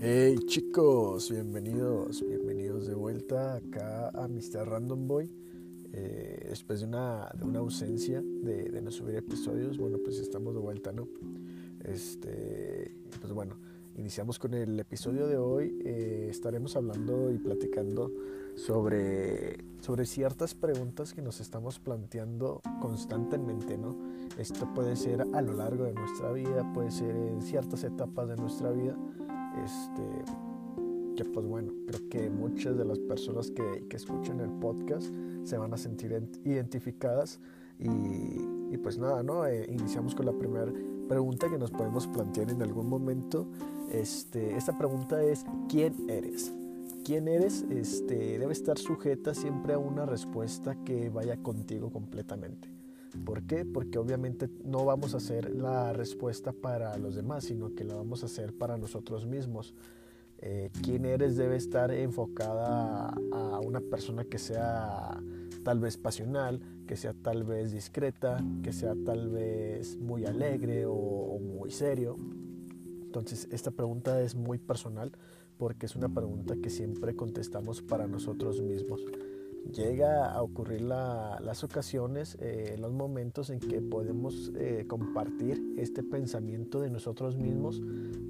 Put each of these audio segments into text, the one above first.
Hey chicos, bienvenidos, bienvenidos de vuelta acá a Mr. Random Boy. Eh, después de una, ausencia de, de, no subir episodios, bueno, pues estamos de vuelta, ¿no? Este, pues bueno, iniciamos con el episodio de hoy. Eh, estaremos hablando y platicando sobre, sobre ciertas preguntas que nos estamos planteando constantemente, ¿no? Esto puede ser a lo largo de nuestra vida, puede ser en ciertas etapas de nuestra vida. Este, que pues bueno, creo que muchas de las personas que, que escuchan el podcast se van a sentir identificadas y, y pues nada, ¿no? Eh, iniciamos con la primera pregunta que nos podemos plantear en algún momento. Este, esta pregunta es, ¿quién eres? ¿Quién eres? Este, debe estar sujeta siempre a una respuesta que vaya contigo completamente. ¿Por qué? Porque obviamente no vamos a hacer la respuesta para los demás, sino que la vamos a hacer para nosotros mismos. Eh, quién eres debe estar enfocada a una persona que sea tal vez pasional, que sea tal vez discreta, que sea tal vez muy alegre o, o muy serio. Entonces esta pregunta es muy personal porque es una pregunta que siempre contestamos para nosotros mismos llega a ocurrir la, las ocasiones, eh, los momentos en que podemos eh, compartir este pensamiento de nosotros mismos,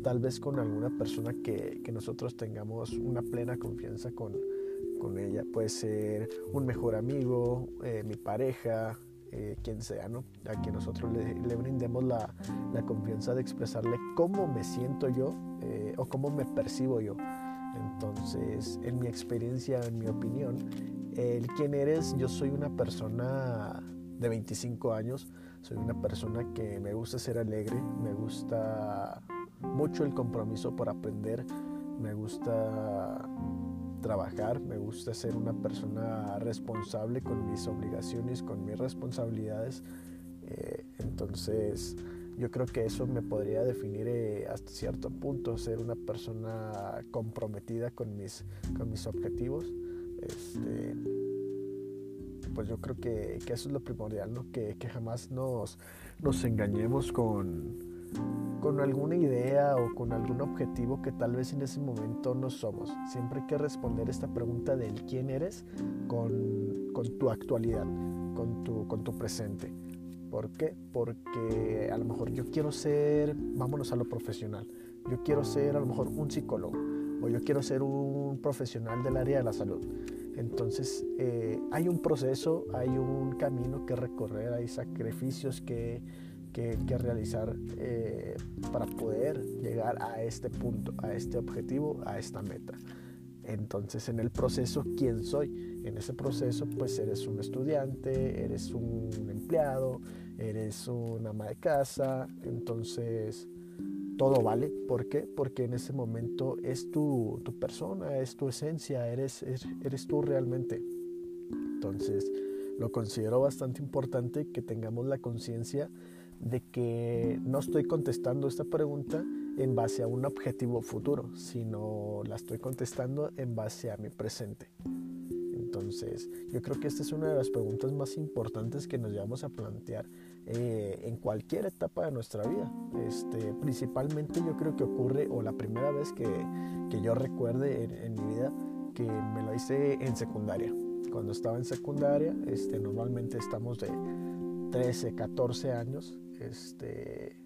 tal vez con alguna persona que, que nosotros tengamos una plena confianza con, con, ella. Puede ser un mejor amigo, eh, mi pareja, eh, quien sea, ¿no? A quien nosotros le, le brindemos la, la, confianza de expresarle cómo me siento yo eh, o cómo me percibo yo. Entonces, en mi experiencia, en mi opinión, el quién eres, yo soy una persona de 25 años, soy una persona que me gusta ser alegre, me gusta mucho el compromiso por aprender, me gusta trabajar, me gusta ser una persona responsable con mis obligaciones, con mis responsabilidades. Eh, entonces, yo creo que eso me podría definir eh, hasta cierto punto, ser una persona comprometida con mis, con mis objetivos. Este, pues yo creo que, eso es lo primordial, que jamás nos, nos engañemos con, con alguna idea o con algún objetivo que tal vez en ese momento no somos. Siempre hay que responder esta pregunta del quién eres con, con tu actualidad, con tu, con tu presente. ¿Por qué? Porque a lo mejor yo quiero ser, vámonos a lo profesional, yo quiero ser a lo mejor un psicólogo o yo quiero ser un profesional del área de la salud. Entonces eh, hay un proceso, hay un camino que recorrer, hay sacrificios que, que, que realizar eh, para poder llegar a este punto, a este objetivo, a esta meta. Entonces en el proceso, ¿quién soy? En ese proceso pues eres un estudiante, eres un empleado, eres una ama de casa, entonces todo vale. ¿Por qué? Porque en ese momento es tu, persona, es tu esencia, eres, eres, eres tú realmente. Entonces lo considero bastante importante que tengamos la conciencia de que no estoy contestando esta pregunta en base a un objetivo futuro, sino la estoy contestando en base a mi presente. Entonces, yo creo que esta es una de las preguntas más importantes que nos llevamos a plantear eh, en cualquier etapa de nuestra vida. Este, principalmente yo creo que ocurre, o la primera vez que, que yo recuerde en, en, mi vida, que me lo hice en secundaria. Cuando estaba en secundaria, este, normalmente estamos de 13, 14 años. Este,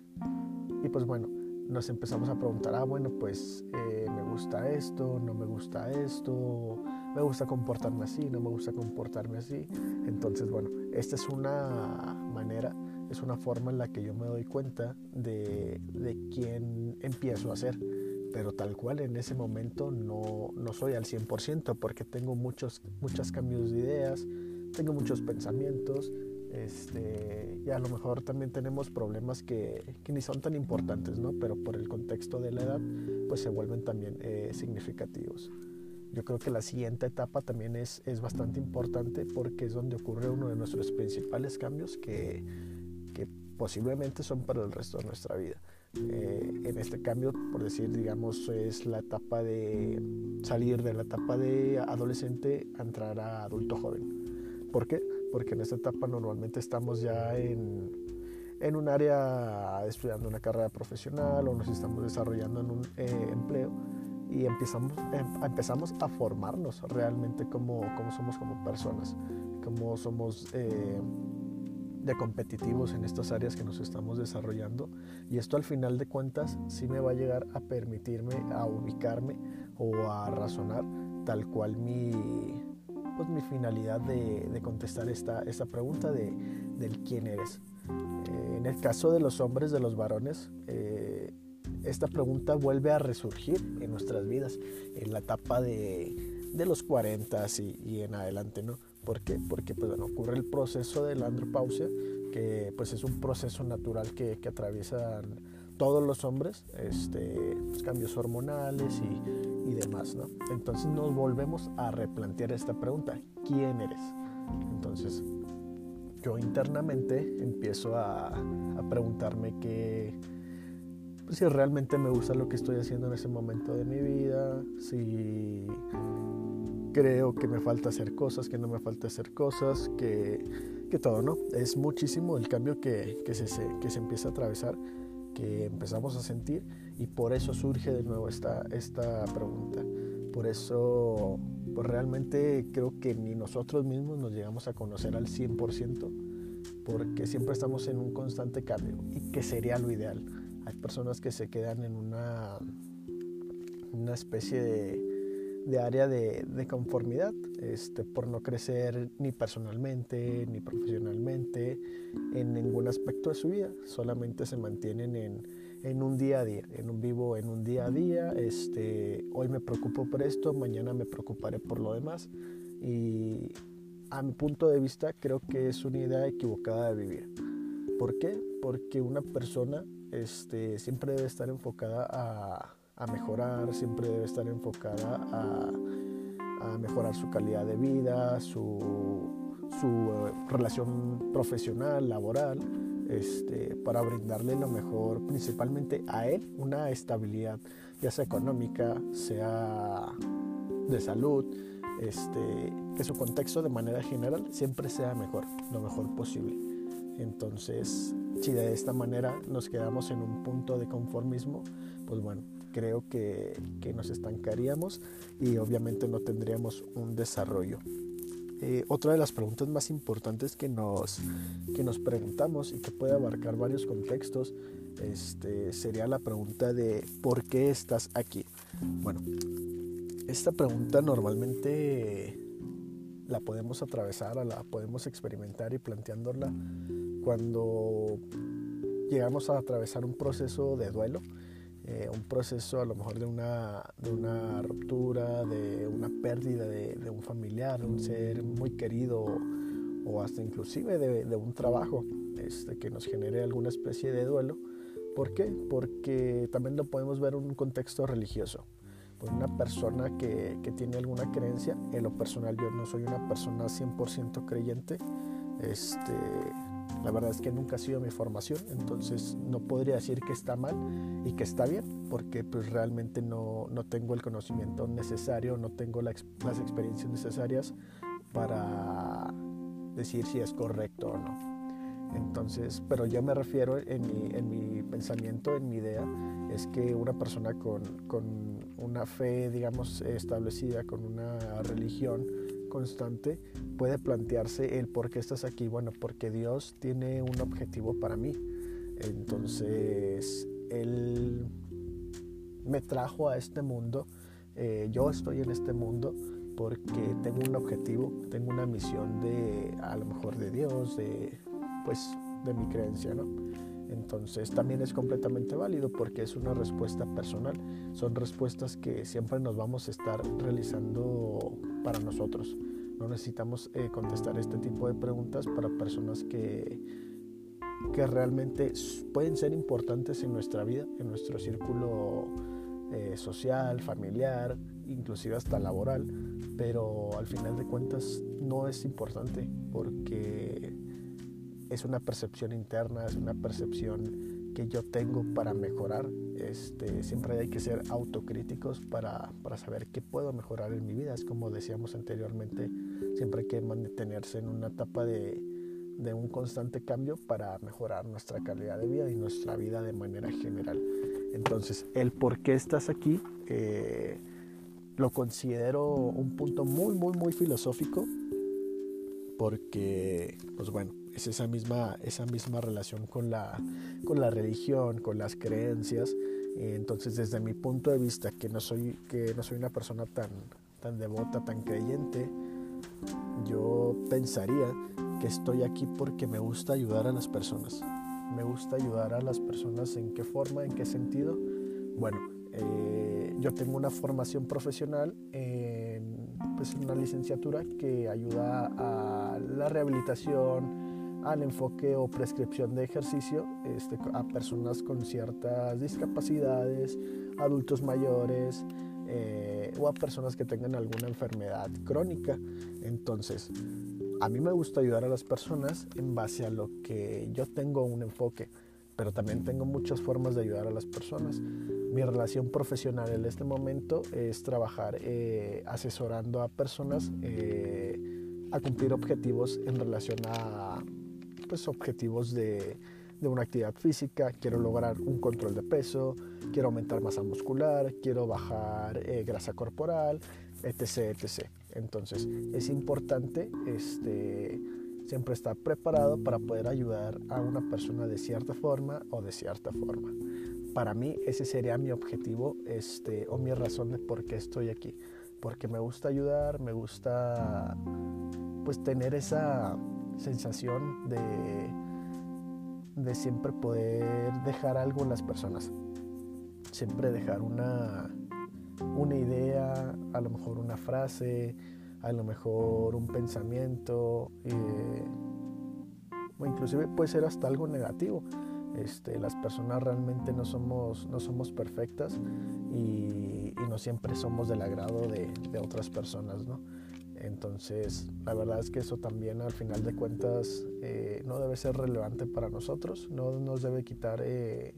y pues bueno, nos empezamos a preguntar, ah, bueno, pues eh, me gusta esto, no me gusta esto, me gusta comportarme así, no me gusta comportarme así. Entonces, bueno, esta es una manera, es una forma en la que yo me doy cuenta de, de quién empiezo a ser. Pero tal cual en ese momento no, no soy al 100% porque tengo muchos, muchos cambios de ideas, tengo muchos pensamientos, este, y a lo mejor también tenemos problemas que, que, ni son tan importantes, ¿no? Pero por el contexto de la edad, pues se vuelven también eh, significativos. Yo creo que la siguiente etapa también es, es bastante importante porque es donde ocurre uno de nuestros principales cambios que, posiblemente son para el resto de nuestra vida. Eh, en este cambio, por decir, digamos, es la etapa de salir de la etapa de adolescente a entrar a adulto joven. ¿Por qué? Porque en esta etapa normalmente estamos ya en, en un área estudiando una carrera profesional o nos estamos desarrollando en un eh, empleo y empezamos, em, empezamos a formarnos realmente como, como somos como personas, como somos eh, de competitivos en estas áreas que nos estamos desarrollando y esto al final de cuentas sí me va a llegar a permitirme a ubicarme o a razonar tal cual mi, pues mi finalidad de, de contestar esta, esta pregunta de, del quién eres. Eh, en el caso de los hombres, de los varones, eh, esta pregunta vuelve a resurgir en nuestras vidas, en la etapa de, de los 40 y, y, en adelante, ¿no? ¿Por qué? Porque pues, bueno, ocurre el proceso de la andropausia, que pues es un proceso natural que, que atraviesan todos los hombres, este, pues, cambios hormonales y, y, demás, ¿no? Entonces nos volvemos a replantear esta pregunta, ¿quién eres? Entonces yo internamente empiezo a, a preguntarme pues, si realmente me gusta lo que estoy haciendo en ese momento de mi vida, si creo que me falta hacer cosas, que no me falta hacer cosas, que, que todo, ¿no? Es muchísimo el cambio que, que, se, que se empieza a atravesar, que empezamos a sentir y por eso surge de nuevo esta, esta pregunta. Por eso, pues realmente creo que ni nosotros mismos nos llegamos a conocer al 100%, porque siempre estamos en un constante cambio y que sería lo ideal. Hay personas que se quedan en una, una especie de, área de, de, conformidad este, por no crecer ni personalmente ni profesionalmente en ningún aspecto de su vida. Solamente se mantienen en, en, un día a día, en un vivo, en un día a día. Este, hoy me preocupo por esto, mañana me preocuparé por lo demás. Y a mi punto de vista creo que es una idea equivocada de vivir. ¿Por qué? Porque una persona este, siempre debe estar enfocada a mejorar, siempre debe estar enfocada a, mejorar su calidad de vida, su, su eh, relación profesional, laboral, este, para brindarle lo mejor, principalmente a él, una estabilidad, ya sea económica, sea de salud, este, que su contexto de manera general siempre sea mejor, lo mejor posible. Entonces, si de esta manera nos quedamos en un punto de conformismo, pues bueno, creo que, que nos estancaríamos y obviamente no tendríamos un desarrollo. Eh, otra de las preguntas más importantes que nos, que nos preguntamos y que puede abarcar varios contextos este, sería la pregunta de ¿por qué estás aquí? Bueno, esta pregunta normalmente la podemos atravesar, la podemos experimentar y planteándola cuando llegamos a atravesar un proceso de duelo eh, un proceso a lo mejor de una, de ruptura, de una pérdida de, de, un familiar, un ser muy querido o hasta inclusive de, de un trabajo este, que nos genere alguna especie de duelo. ¿Por qué? Porque también lo podemos ver en un contexto religioso. Pues una persona que, que tiene alguna creencia, en lo personal yo no soy una persona 100% creyente, este, la verdad es que nunca ha sido mi formación, entonces no podría decir que está mal y que está bien, porque pues realmente no, no tengo el conocimiento necesario, no tengo la, las experiencias necesarias para decir si es correcto o no. Entonces, pero yo me refiero en mi, en mi pensamiento, en mi idea, es que una persona con, con una fe, digamos, establecida, con una religión, constante, puede plantearse el por qué estás aquí. Bueno, porque Dios tiene un objetivo para mí. Entonces, Él me trajo a este mundo. Eh, yo estoy en este mundo porque tengo un objetivo, tengo una misión de, a lo mejor de Dios, de, pues, de mi creencia, ¿no? Entonces también es completamente válido porque es una respuesta personal. Son respuestas que siempre nos vamos a estar realizando para nosotros. No necesitamos eh, contestar este tipo de preguntas para personas que, que realmente pueden ser importantes en nuestra vida, en nuestro círculo eh, social, familiar, inclusive hasta laboral, pero al final de cuentas no es importante porque es una percepción interna, es una percepción que yo tengo para mejorar. Este, siempre hay que ser autocríticos para, para saber qué puedo mejorar en mi vida. Es como decíamos anteriormente, siempre hay que mantenerse en una etapa de, de un constante cambio para mejorar nuestra calidad de vida y nuestra vida de manera general. Entonces, el por qué estás aquí eh, lo considero un punto muy, muy, muy filosófico porque, pues bueno, es esa misma, esa misma relación con la, con la religión, con las creencias. Entonces, desde mi punto de vista, que no soy, que no soy una persona tan, tan devota, tan creyente, yo pensaría que estoy aquí porque me gusta ayudar a las personas. Me gusta ayudar a las personas en qué forma, en qué sentido. Bueno, eh, yo tengo una formación profesional en pues, una licenciatura que ayuda a la rehabilitación, al enfoque o prescripción de ejercicio este, a personas con ciertas discapacidades, adultos mayores eh, o a personas que tengan alguna enfermedad crónica. Entonces, a mí me gusta ayudar a las personas en base a lo que yo tengo un enfoque, pero también tengo muchas formas de ayudar a las personas. Mi relación profesional en este momento es trabajar eh, asesorando a personas eh, a cumplir objetivos en relación a pues, objetivos de, de una actividad física. Quiero lograr un control de peso, quiero aumentar masa muscular, quiero bajar eh, grasa corporal, etc, etc. Entonces es importante este, siempre estar preparado para poder ayudar a una persona de cierta forma o de cierta forma. Para mí ese sería mi objetivo este, o mi razón de por qué estoy aquí. Porque me gusta ayudar, me gusta pues tener esa sensación de, de siempre poder dejar algo en las personas. Siempre dejar una, una idea, a lo mejor una frase, a lo mejor un pensamiento, eh, o inclusive puede ser hasta algo negativo. Este, las personas realmente no somos, no somos perfectas y, no siempre somos del agrado de, otras personas, ¿no? Entonces, la verdad es que eso también al final de cuentas eh, no debe ser relevante para nosotros, no nos debe quitar eh,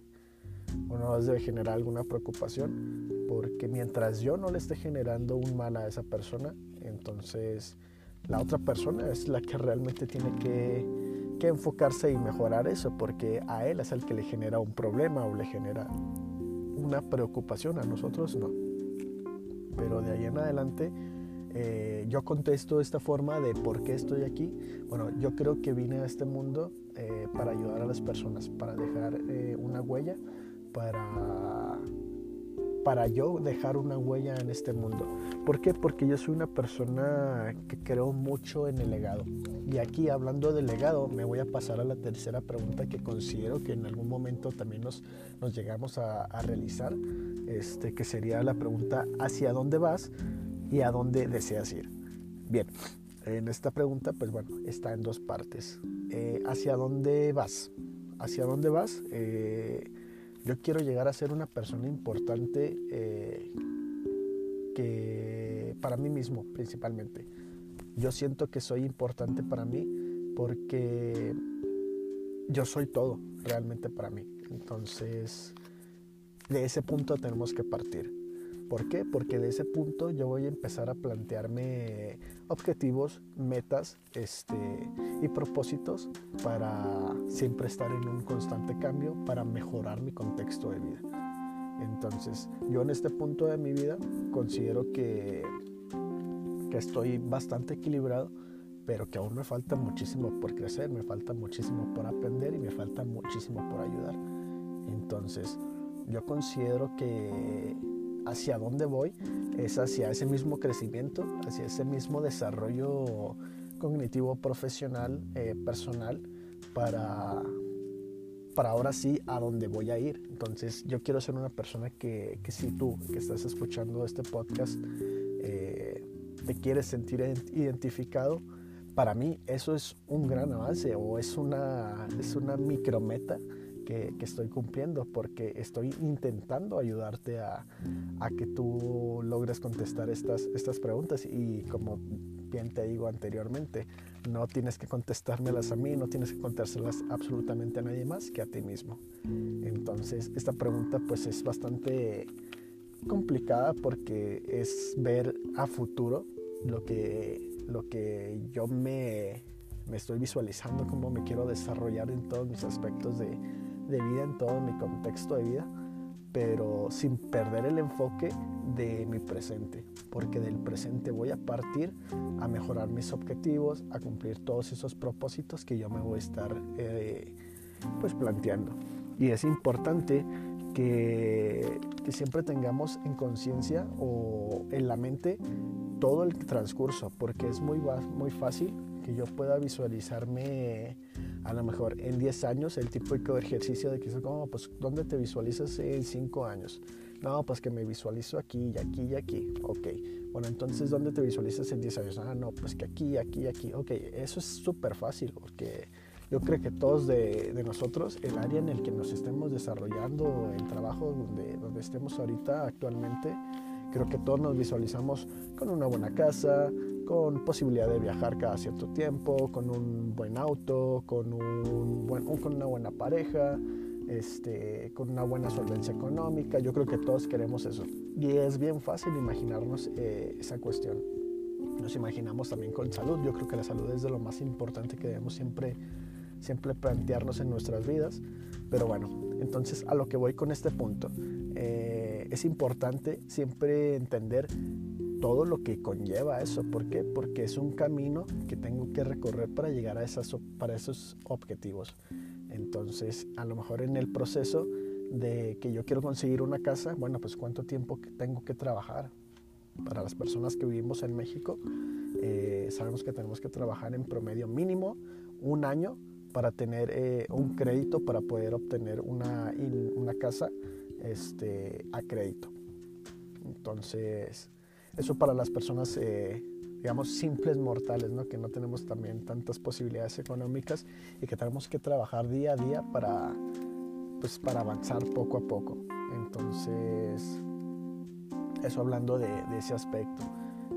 o no nos debe generar alguna preocupación, porque mientras yo no le esté generando un mal a esa persona, entonces la otra persona es la que realmente tiene que, que, enfocarse y mejorar eso, porque a él es el que le genera un problema o le genera una preocupación, a nosotros no. Pero de ahí en adelante eh, yo contesto esta forma de por qué estoy aquí. Bueno, yo creo que vine a este mundo eh, para ayudar a las personas, para dejar eh, una huella, para para yo dejar una huella en este mundo. ¿Por qué? Porque yo soy una persona que creo mucho en el legado. Y aquí hablando de legado, me voy a pasar a la tercera pregunta que considero que en algún momento también nos, llegamos a, realizar, este, que sería la pregunta ¿hacia dónde vas y a dónde deseas ir? Bien, en esta pregunta, pues bueno, está en dos partes. Eh, ¿Hacia dónde vas? ¿Hacia dónde vas? Eh, yo quiero llegar a ser una persona importante eh, que para mí mismo principalmente. Yo siento que soy importante para mí porque yo soy todo realmente para mí. Entonces, de ese punto tenemos que partir. ¿Por qué? Porque de ese punto yo voy a empezar a plantearme objetivos, metas este, y propósitos para siempre estar en un constante cambio, para mejorar mi contexto de vida. Entonces, yo en este punto de mi vida considero que, que estoy bastante equilibrado, pero que aún me falta muchísimo por crecer, me falta muchísimo por aprender y me falta muchísimo por ayudar. Entonces, yo considero que hacia dónde voy es hacia ese mismo crecimiento, hacia ese mismo desarrollo cognitivo, profesional, eh, personal, para, para ahora sí a dónde voy a ir. Entonces yo quiero ser una persona que, que si tú que estás escuchando este podcast eh, te quieres sentir identificado, para mí eso es un gran avance o es una, es una micrometa que, estoy cumpliendo porque estoy intentando ayudarte a, que tú logres contestar estas, estas preguntas y como bien te digo anteriormente, no tienes que contestármelas a mí, no tienes que contárselas absolutamente a nadie más que a ti mismo. Entonces, esta pregunta pues es bastante complicada porque es ver a futuro lo que, lo que yo me, me estoy visualizando, cómo me quiero desarrollar en todos mis aspectos de, de vida, en todo mi contexto de vida. pero sin perder el enfoque de mi presente, porque del presente voy a partir a mejorar mis objetivos, a cumplir todos esos propósitos que yo me voy a estar eh, pues planteando. Y es importante que, que siempre tengamos en conciencia o en la mente todo el transcurso, porque es muy, muy fácil que yo pueda visualizarme a lo mejor en 10 años, el de ejercicio de que es como, pues, ¿dónde te visualizas en 5 años? No, pues que me visualizo aquí y aquí y aquí. Ok. Bueno, entonces, ¿dónde te visualizas en 10 años? Ah, no, pues que aquí, aquí aquí. Ok, eso es súper fácil porque yo creo que todos de, de, nosotros, el área en el que nos estemos desarrollando, el trabajo donde, donde estemos ahorita actualmente, creo que todos nos visualizamos con una buena casa, con posibilidad de viajar cada cierto tiempo, con un buen auto, con, un buen, con una buena pareja, este, con una buena solvencia económica. Yo creo que todos queremos eso. Y es bien fácil imaginarnos eh, esa cuestión. Nos imaginamos también con salud. Yo creo que la salud es de lo más importante que debemos siempre, siempre plantearnos en nuestras vidas. Pero bueno, entonces a lo que voy con este punto. Eh, es importante siempre entender todo lo que conlleva eso. ¿Por qué? Porque es un camino que tengo que recorrer para llegar a esas, para esos objetivos. Entonces, a lo mejor en el proceso de que yo quiero conseguir una casa, bueno, pues cuánto tiempo tengo que trabajar. Para las personas que vivimos en México, eh, sabemos que tenemos que trabajar en promedio mínimo un año para tener eh, un crédito, para poder obtener una, una casa este, a crédito. Entonces, eso para las personas, eh, digamos, simples mortales, ¿no? que no tenemos también tantas posibilidades económicas y que tenemos que trabajar día a día para, pues, para avanzar poco a poco. Entonces, eso hablando de, ese aspecto.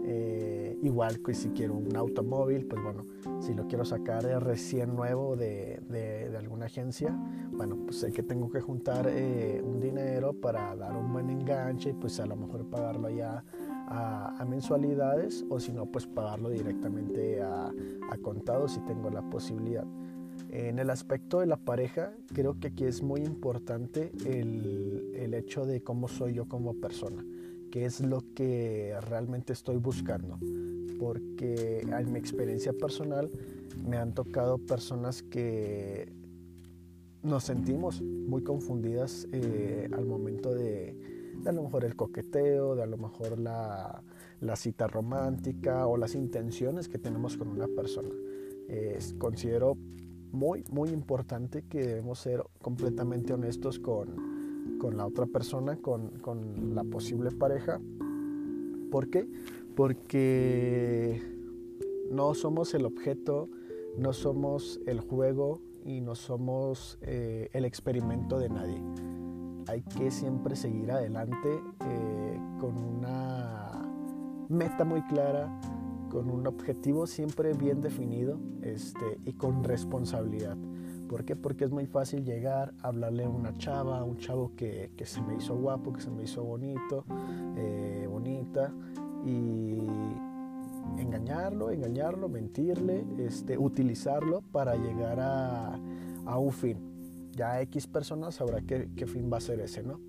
Eh, igual que si quiero un automóvil, pues bueno, si lo quiero sacar recién nuevo de, de, alguna agencia, bueno, pues sé que tengo que juntar eh, un dinero para dar un buen enganche y pues a lo mejor pagarlo ya a, mensualidades o si no, pues pagarlo directamente a, a contado si tengo la posibilidad. En el aspecto de la pareja, creo que aquí es muy importante el, el, hecho de cómo soy yo como persona, que es lo que realmente estoy buscando. Porque en mi experiencia personal me han tocado personas que nos sentimos muy confundidas eh, al momento de, de a lo mejor el coqueteo, de a lo mejor la, cita romántica o las intenciones que tenemos con una persona. considero muy, muy importante que debemos ser completamente honestos con, la otra persona, con, con, la posible pareja. ¿Por qué? Porque no somos el objeto, no somos el juego y no somos eh, el experimento de nadie hay que siempre seguir adelante eh, con una meta muy clara, con un objetivo siempre bien definido este, y con responsabilidad. ¿Por qué? Porque es muy fácil llegar, hablarle a una chava, a un chavo que, se me hizo guapo, que se me hizo bonito, eh, bonita, y engañarlo, engañarlo, mentirle, este, utilizarlo para llegar a, a un fin ya X personas sabrá qué, qué, fin va a ser ese, ¿no?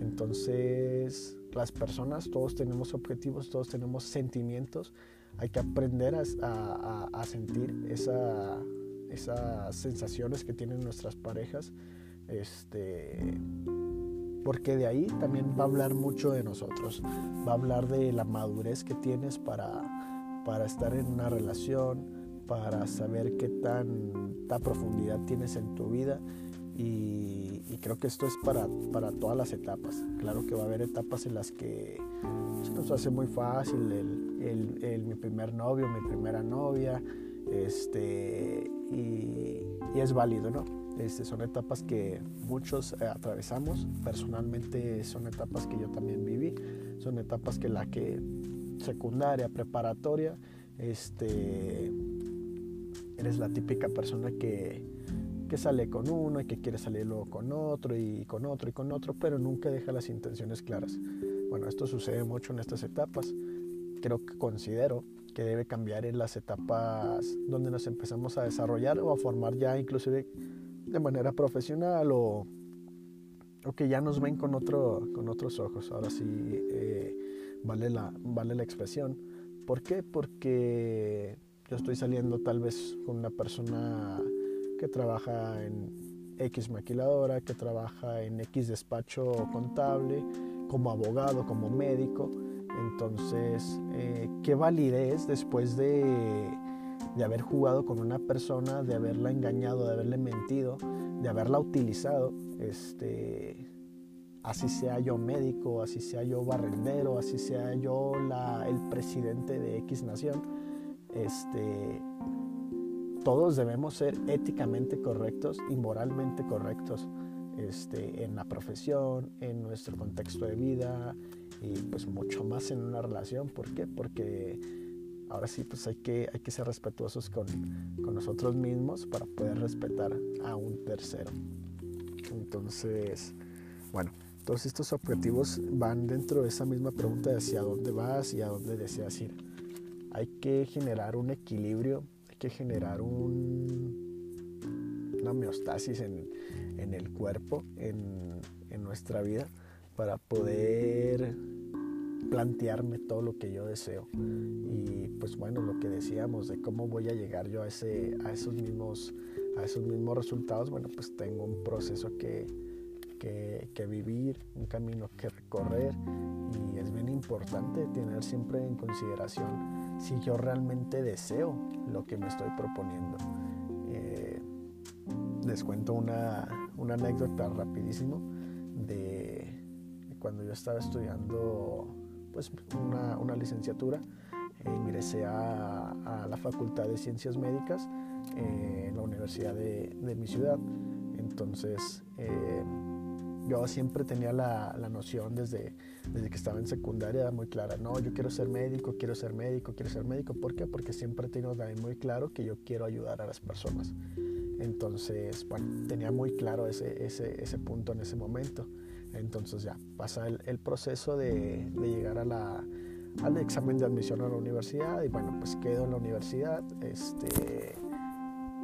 Entonces, las personas, todos tenemos objetivos, todos tenemos sentimientos, hay que aprender a, a, sentir esa, esas sensaciones que tienen nuestras parejas, este, porque de ahí también va a hablar mucho de nosotros, va a hablar de la madurez que tienes para, para estar en una relación, para saber qué tanta profundidad tienes en tu vida y, creo que esto es para, para, todas las etapas. Claro que va a haber etapas en las que se nos hace muy fácil el, mi primer novio, mi primera novia, este, y, es válido, ¿no? Este, son etapas que muchos eh, atravesamos. Personalmente son etapas que yo también viví. Son etapas que la que secundaria, preparatoria, este, eres la típica persona que que sale con uno y que quiere salir luego con otro y con otro y con otro, pero nunca deja las intenciones claras. Bueno, esto sucede mucho en estas etapas. Creo que considero que debe cambiar en las etapas donde nos empezamos a desarrollar o a formar ya inclusive de manera profesional o, que ya nos ven con, otro, con otros ojos. Ahora sí eh, vale, la, vale la expresión. ¿Por qué? Porque yo estoy saliendo tal vez con una persona que trabaja en X maquiladora, que trabaja en X despacho contable, como abogado, como médico. Entonces, eh, ¿qué validez después de, de haber jugado con una persona, de haberla engañado, de haberle mentido, de haberla utilizado? Este, así sea yo médico, así sea yo barrendero, así sea yo el presidente de X nación, este, todos debemos ser éticamente correctos y moralmente correctos este, en la profesión, en nuestro contexto de vida y pues mucho más en una relación. ¿Por qué? Porque ahora sí pues hay que, hay que ser respetuosos con, con nosotros mismos para poder respetar a un tercero. Entonces, bueno, todos estos objetivos van dentro de esa misma pregunta de hacia dónde vas y a dónde deseas ir. Hay que generar un equilibrio, que generar un, una homeostasis en, en el cuerpo, en, en nuestra vida, para poder plantearme todo lo que yo deseo. Y pues bueno, lo que decíamos de cómo voy a llegar yo a, ese, a, esos, mismos, a esos mismos resultados, bueno, pues tengo un proceso que, que, vivir, un camino que recorrer y es bien importante tener siempre en consideración si yo realmente deseo lo que me estoy proponiendo. Eh, les cuento una, una, anécdota rapidísimo de cuando yo estaba estudiando pues, una, una licenciatura, eh, ingresé a, a, la Facultad de Ciencias Médicas eh, en la Universidad de, de mi ciudad. Entonces, yo siempre tenía la, la, noción desde, desde que estaba en secundaria muy clara, no, yo quiero ser médico, quiero ser médico, quiero ser médico. ¿Por qué? Porque siempre he tenido muy claro que yo quiero ayudar a las personas. Entonces, bueno, tenía muy claro ese, ese, ese punto en ese momento. Entonces ya pasa el, el proceso de, de llegar a la, al examen de admisión a la universidad y bueno, pues quedo en la universidad. Este,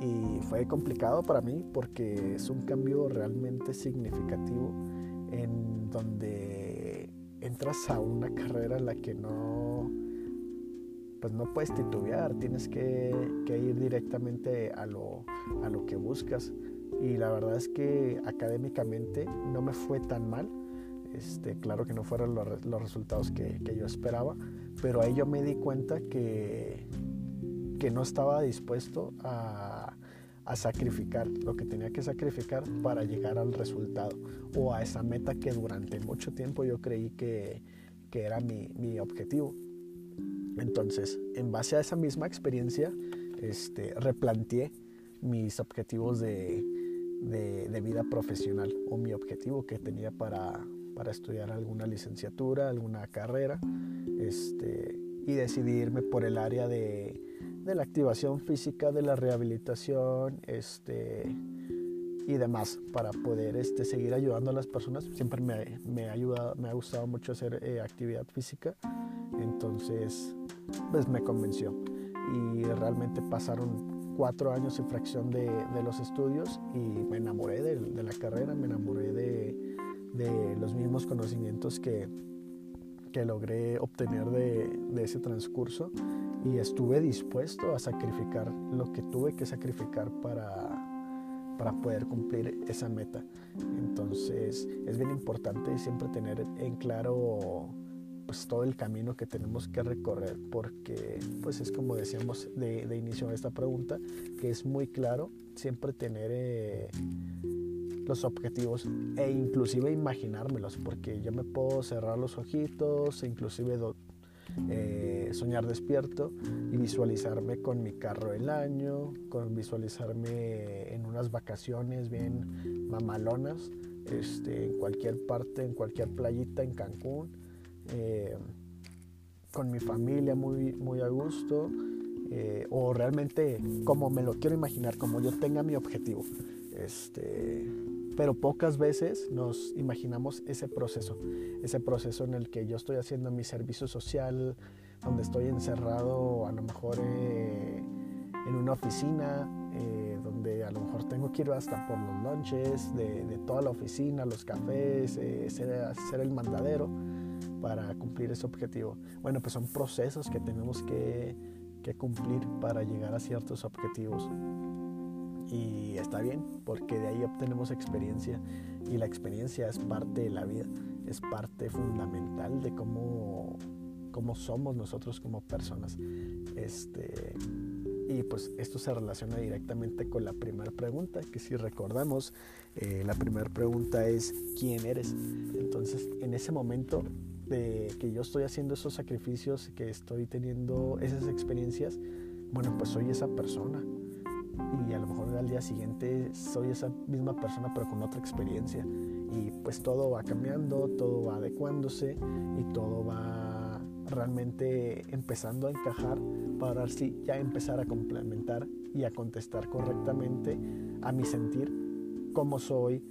y fue complicado para mí porque es un cambio realmente significativo en donde entras a una carrera en la que no pues no puedes titubear, tienes que, ir directamente a lo, a lo, que buscas. Y la verdad es que académicamente no me fue tan mal. Este, claro que no fueron los, los resultados que, que, yo esperaba, pero ahí yo me di cuenta que, que no estaba dispuesto a, a, sacrificar lo que tenía que sacrificar para llegar al resultado o a esa meta que durante mucho tiempo yo creí que, que era mi, mi, objetivo. Entonces, en base a esa misma experiencia, este, replanteé mis objetivos de, de, de, vida profesional o mi objetivo que tenía para, para estudiar alguna licenciatura, alguna carrera, este, y decidirme por el área de, de la activación física, de la rehabilitación este, y demás para poder este, seguir ayudando a las personas. Siempre me, me, me ha gustado mucho hacer eh, actividad física, entonces pues me convenció y realmente pasaron cuatro años en fracción de, de los estudios y me enamoré de, de la carrera, me enamoré de, de los mismos conocimientos que, que logré obtener de, ese transcurso y estuve dispuesto a sacrificar lo que tuve que sacrificar para, para poder cumplir esa meta. Entonces es bien importante siempre tener en claro pues todo el camino que tenemos que recorrer porque pues es como decíamos de, inicio de esta pregunta que es muy claro siempre tener eh, los objetivos e inclusive imaginármelos porque yo me puedo cerrar los ojitos e inclusive eh, soñar despierto y visualizarme con mi carro el año, con visualizarme en unas vacaciones bien mamalonas, este, en cualquier parte, en cualquier playita en Cancún, eh, con mi familia muy, muy a gusto, eh, o realmente como me lo quiero imaginar, como yo tenga mi objetivo. Este, pero pocas veces nos imaginamos ese proceso, ese proceso en el que yo estoy haciendo mi servicio social, donde estoy encerrado a lo mejor eh, en una oficina, eh, donde a lo mejor tengo que ir hasta por los lunches de, toda la oficina, los cafés, eh, ser, el mandadero para cumplir ese objetivo. Bueno, pues son procesos que tenemos que cumplir para llegar a ciertos objetivos. Y está bien, porque de ahí obtenemos experiencia y la experiencia es parte de la vida, es parte fundamental de cómo, cómo somos nosotros como personas. Este, y pues esto se relaciona directamente con la primera pregunta, que si recordamos, eh, la primera pregunta es ¿quién eres? Entonces, en ese momento de que yo estoy haciendo esos sacrificios, que estoy teniendo esas experiencias, bueno, pues soy esa persona. Y a lo mejor al día siguiente soy esa misma persona, pero con otra experiencia. Y pues todo va cambiando, todo va adecuándose y todo va realmente empezando a encajar para así ya empezar a complementar y a contestar correctamente a mi sentir, cómo soy,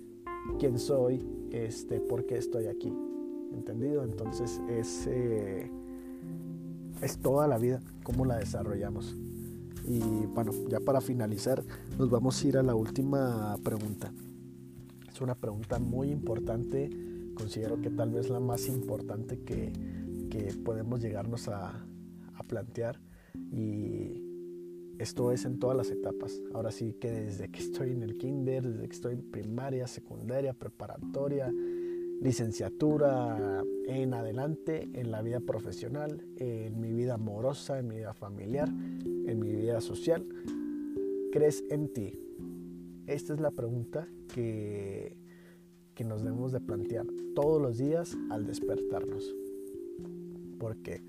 quién soy, este, por qué estoy aquí. ¿Entendido? Entonces es, eh, es toda la vida, cómo la desarrollamos. Y bueno, ya para finalizar, nos vamos a ir a la última pregunta. Es una pregunta muy importante, considero que tal vez la más importante que, que podemos llegarnos a, a plantear y esto es en todas las etapas. Ahora sí que desde que estoy en el kinder, desde que estoy en primaria, secundaria, preparatoria, licenciatura, en adelante, en la vida profesional, en mi vida amorosa, en mi vida familiar, en mi vida social. ¿Crees en ti? Esta es la pregunta que, que nos debemos de plantear todos los días al despertarnos porque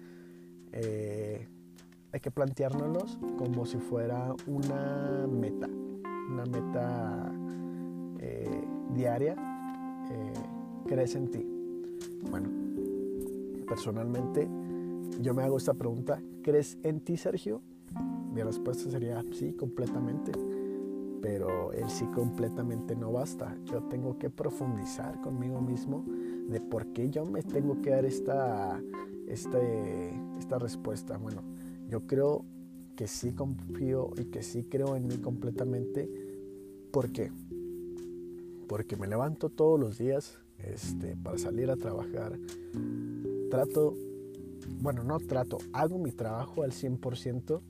eh, hay que planteárnoslos como si fuera una meta, una meta eh, diaria, eh, crees en ti. Bueno, personalmente yo me hago esta pregunta, ¿crees en ti Sergio? Mi respuesta sería sí, completamente. Pero el sí completamente no basta. Yo tengo que profundizar conmigo mismo de por qué yo me tengo que dar esta este, esta respuesta? Bueno, yo creo que sí confío y que sí creo en mí completamente. ¿Por qué? Porque me levanto todos los días este, para salir a trabajar. Trato, bueno, no trato, hago mi trabajo al 100%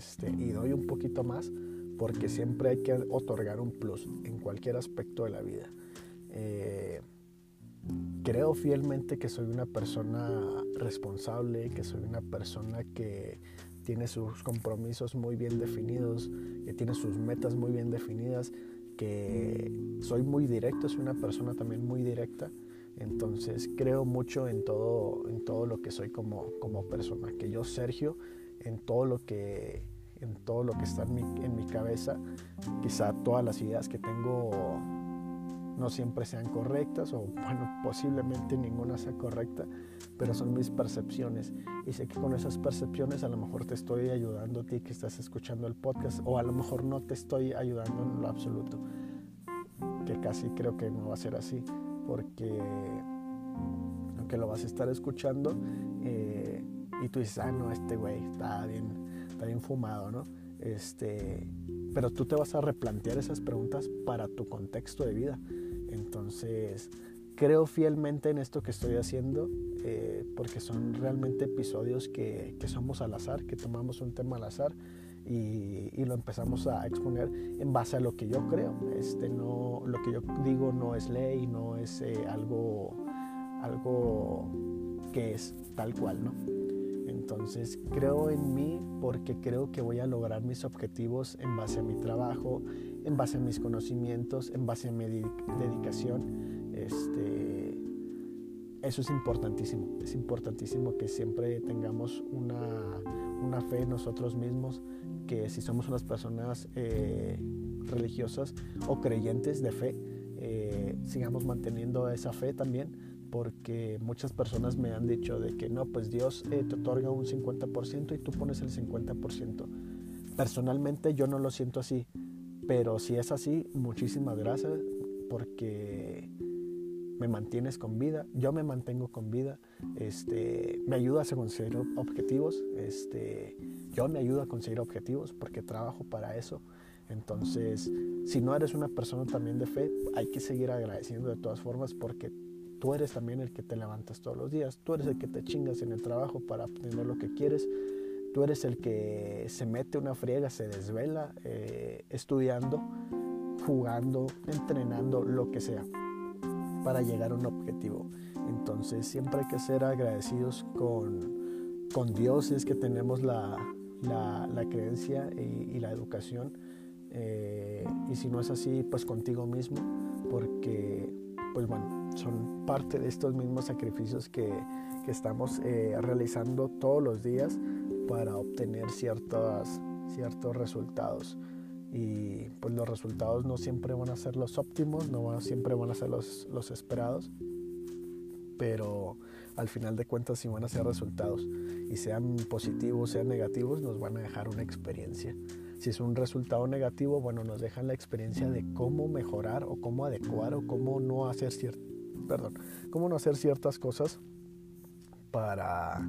este, y doy un poquito más porque siempre hay que otorgar un plus en cualquier aspecto de la vida. Eh, creo fielmente que soy una persona responsable, que soy una persona que tiene sus compromisos muy bien definidos, que tiene sus metas muy bien definidas, que soy muy directo, soy una persona también muy directa. Entonces creo mucho en todo, en todo lo que soy como, como persona, que yo, Sergio, en todo lo que en todo lo que está en mi, en mi cabeza, quizá todas las ideas que tengo no siempre sean correctas o bueno, posiblemente ninguna sea correcta, pero son mis percepciones. Y sé que con esas percepciones a lo mejor te estoy ayudando a ti que estás escuchando el podcast o a lo mejor no te estoy ayudando en lo absoluto, que casi creo que no va a ser así, porque aunque lo vas a estar escuchando eh, y tú dices, ah, no, este güey está bien, está bien fumado, ¿no? Este, pero tú te vas a replantear esas preguntas para tu contexto de vida. Entonces, creo fielmente en esto que estoy haciendo, eh, porque son realmente episodios que, que, somos al azar, que tomamos un tema al azar y, y, lo empezamos a exponer en base a lo que yo creo. Este, no, lo que yo digo no es ley, no es eh, algo, algo que es tal cual, ¿no? Entonces creo en mí porque creo que voy a lograr mis objetivos en base a mi trabajo, en base a mis conocimientos, en base a mi dedicación. Este, eso es importantísimo. Es importantísimo que siempre tengamos una, fe en nosotros mismos, que si somos unas personas eh, religiosas o creyentes de fe, eh, sigamos manteniendo esa fe también porque muchas personas me han dicho de que no, pues Dios eh, te otorga un 50% y tú pones el 50%. Personalmente yo no lo siento así, pero si es así, muchísimas gracias porque me mantienes con vida, yo me mantengo con vida, este, me ayudas a conseguir objetivos, este, yo me ayudo a conseguir objetivos porque trabajo para eso. Entonces, si no eres una persona también de fe, hay que seguir agradeciendo de todas formas porque tú eres también el que te levantas todos los días, tú eres el que te chingas en el trabajo para obtener lo que quieres, tú eres el que se mete una friega, se desvela eh, estudiando, jugando, entrenando, lo que sea, para llegar a un objetivo. Entonces siempre hay que ser agradecidos con, con Dios, es que tenemos la, la, creencia y, la educación. Eh, y si no es así, pues contigo mismo, porque pues bueno, son parte de estos mismos sacrificios que, que estamos eh, realizando todos los días para obtener ciertos, ciertos resultados. Y pues los resultados no siempre van a ser los óptimos, no siempre van a ser los, los esperados, pero al final de cuentas si van a ser resultados y sean positivos, sean negativos, nos van a dejar una experiencia. Si es un resultado negativo, bueno, nos dejan la experiencia de cómo mejorar o cómo adecuar o cómo no hacer perdón, cómo no hacer ciertas cosas para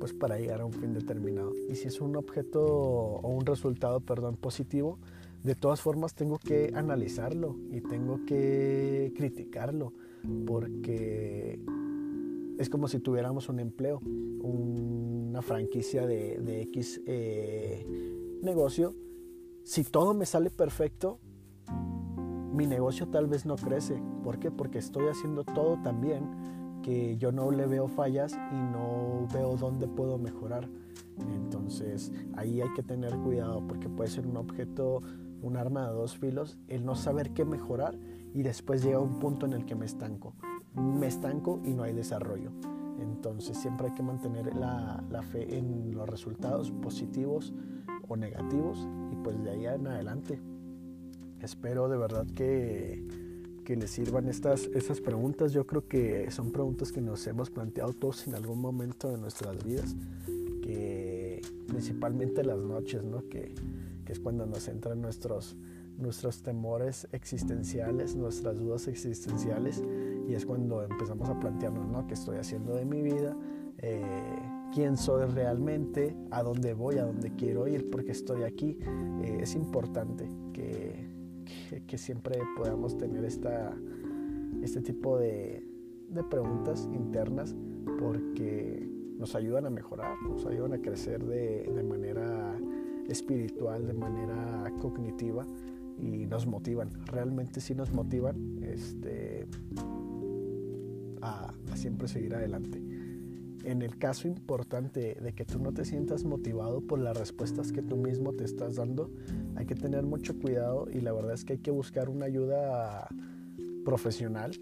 pues para llegar a un fin determinado. Y si es un objeto o un resultado, perdón, positivo, de todas formas tengo que analizarlo y tengo que criticarlo porque es como si tuviéramos un empleo, una franquicia de, X eh, negocio. Si todo me sale perfecto, mi negocio tal vez no crece. ¿Por qué? Porque estoy haciendo todo tan bien que yo no le veo fallas y no veo dónde puedo mejorar. Entonces ahí hay que tener cuidado porque puede ser un objeto, un arma de dos filos, el no saber qué mejorar y después llega un punto en el que me estanco me estanco y no hay desarrollo. Entonces siempre hay que mantener la, fe en los resultados positivos o negativos y pues de ahí en adelante. Espero de verdad que, que les sirvan estas, estas preguntas. Yo creo que son preguntas que nos hemos planteado todos en algún momento de nuestras vidas, que principalmente las noches, ¿no? que, que es cuando nos entran nuestros, nuestros temores existenciales, nuestras dudas existenciales y es cuando empezamos a plantearnos, ¿no? ¿Qué estoy haciendo de mi vida? Eh, ¿Quién soy realmente? ¿A dónde voy? ¿A dónde quiero ir? Porque estoy aquí. Eh, es importante que, que, siempre podamos tener esta, este tipo de, de preguntas internas porque nos ayudan a mejorar, nos ayudan a crecer de, de manera espiritual, de manera cognitiva y nos motivan, realmente sí nos motivan este, a, siempre seguir adelante. En el caso importante de que tú no te sientas motivado por las respuestas que tú mismo te estás dando, hay que tener mucho cuidado y la verdad es que hay que buscar una ayuda profesional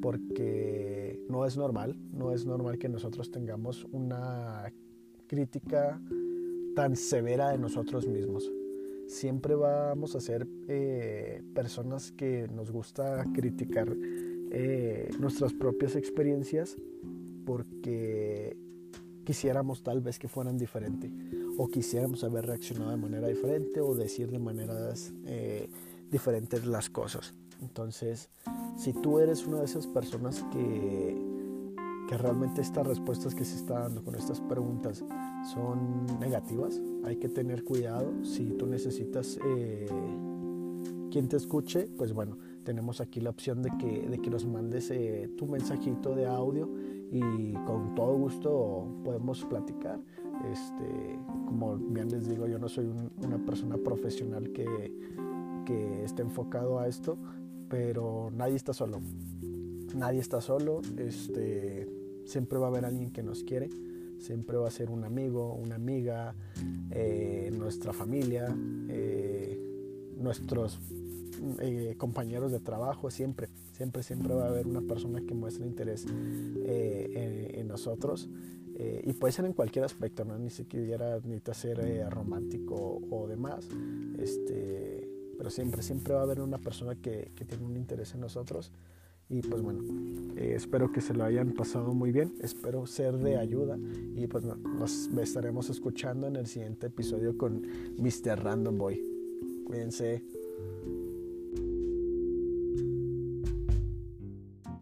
porque no es normal, no es normal que nosotros tengamos una crítica tan severa de nosotros mismos. Siempre vamos a ser eh, personas que nos gusta criticar eh, nuestras propias experiencias porque quisiéramos tal vez que fueran diferentes o quisiéramos haber reaccionado de manera diferente o decir de maneras eh, diferentes las cosas. Entonces, si tú eres una de esas personas que, que realmente estas respuestas que se está dando con estas preguntas son negativas, hay que tener cuidado. Si tú necesitas eh, quien te escuche, pues bueno, tenemos aquí la opción de que, de que nos mandes eh, tu mensajito de audio y con todo gusto podemos platicar. Este, como bien les digo, yo no soy una persona profesional que, que esté enfocado a esto, pero nadie está solo. Nadie está solo. Este, siempre va a haber alguien que nos quiere siempre va a ser un amigo, una amiga, eh, nuestra familia, eh, nuestros eh, compañeros de trabajo, siempre, siempre, siempre va a haber una persona que muestre interés en, nosotros. y puede ser en cualquier aspecto, no ni siquiera necesita ser romántico o demás. Este, pero siempre, siempre va a haber una persona que, tiene un interés en nosotros. Y pues bueno, eh, espero que se lo hayan pasado muy bien, espero ser de ayuda y pues nos estaremos escuchando en el siguiente episodio con Mr. Random Boy. Cuídense.